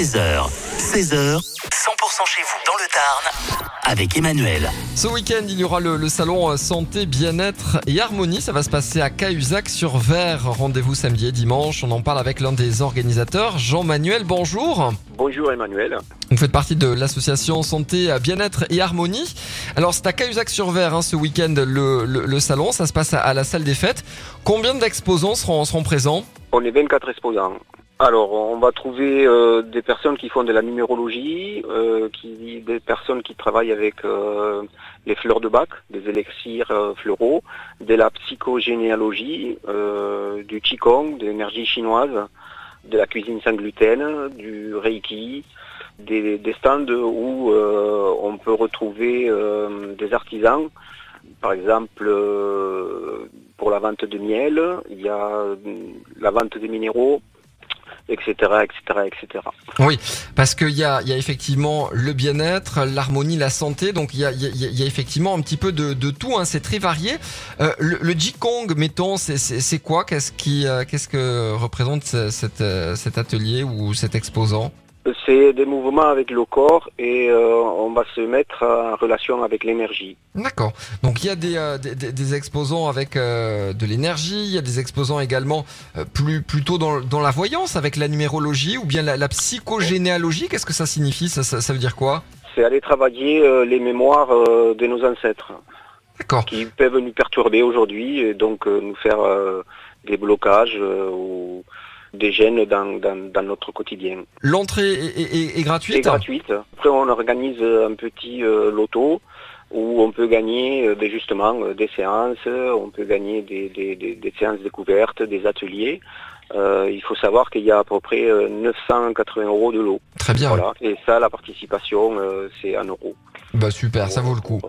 13h, 16h, 100% chez vous dans le Tarn avec Emmanuel. Ce week-end, il y aura le, le salon euh, santé, bien-être et harmonie. Ça va se passer à Cahuzac sur Vert. Rendez-vous samedi et dimanche. On en parle avec l'un des organisateurs, Jean-Manuel. Bonjour. Bonjour Emmanuel. Vous faites partie de l'association Santé, Bien-être et Harmonie. Alors, c'est à Cahuzac-sur-Vert hein, ce week-end le, le- le salon. Ça se passe à, à la salle des fêtes. Combien d'exposants seront, seront présents? On est 24 exposants. Alors, on va trouver euh, des personnes qui font de la numérologie, euh, qui, des personnes qui travaillent avec euh, les fleurs de bac, des élixirs euh, fleuraux, de la psychogénéalogie, euh, du qigong, de l'énergie chinoise, de la cuisine sans gluten, du reiki, des, des stands où on peut retrouver des artisans, par exemple pour la vente de miel, il y a la vente des minéraux, etc., etc., etc. Oui, parce qu'il y a, y a effectivement le bien-être, l'harmonie, la santé. Donc, il y a, y a- y a effectivement un petit peu de, de tout. Hein, c'est très varié. Euh, le, le Jikong, mettons, c'est- quoi? Qu'est-ce qui, euh, qu'est-ce que représente euh, cet atelier ou cet exposant? C'est des mouvements avec le corps et euh, on va se mettre en relation avec l'énergie. D'accord. Donc il y a des, euh, des, exposants avec euh, de l'énergie, il y a des exposants également plus plutôt dans, dans la voyance avec la numérologie ou bien la, la psychogénéalogie. Qu'est-ce que ça signifie? Ça, ça, ça veut dire quoi? C'est aller travailler les mémoires de nos ancêtres D'accord. qui peuvent nous perturber aujourd'hui et donc nous faire des blocages ou des gènes dans, dans, dans notre quotidien. L'entrée est, est- est- est gratuite. C'est gratuite. Après, on organise un petit euh, loto où on peut gagner euh, justement euh, des séances, on peut gagner des, des- des- des séances découvertes, des ateliers. Euh, il faut savoir qu'il y a à peu près euh, 980 euros de lot. Très bien. Voilà. Et ça, la participation, euh, c'est un euro. Bah super, ça vaut le coup.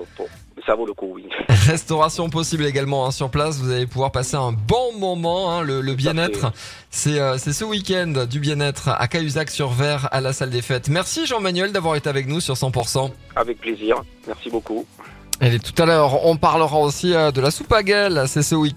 Ça vaut le coup, oui. Restauration possible également hein, sur place. Vous allez pouvoir passer un bon moment. hein, le, le bien-être, c'est euh, ce week-end du bien-être à Cahuzac-sur-Vert à la salle des fêtes. Merci Jean-Manuel d'avoir été avec nous sur 100%. Avec plaisir. Merci beaucoup. Et tout à l'heure, on parlera aussi euh, de la soupe à gueule. C'est ce week-end.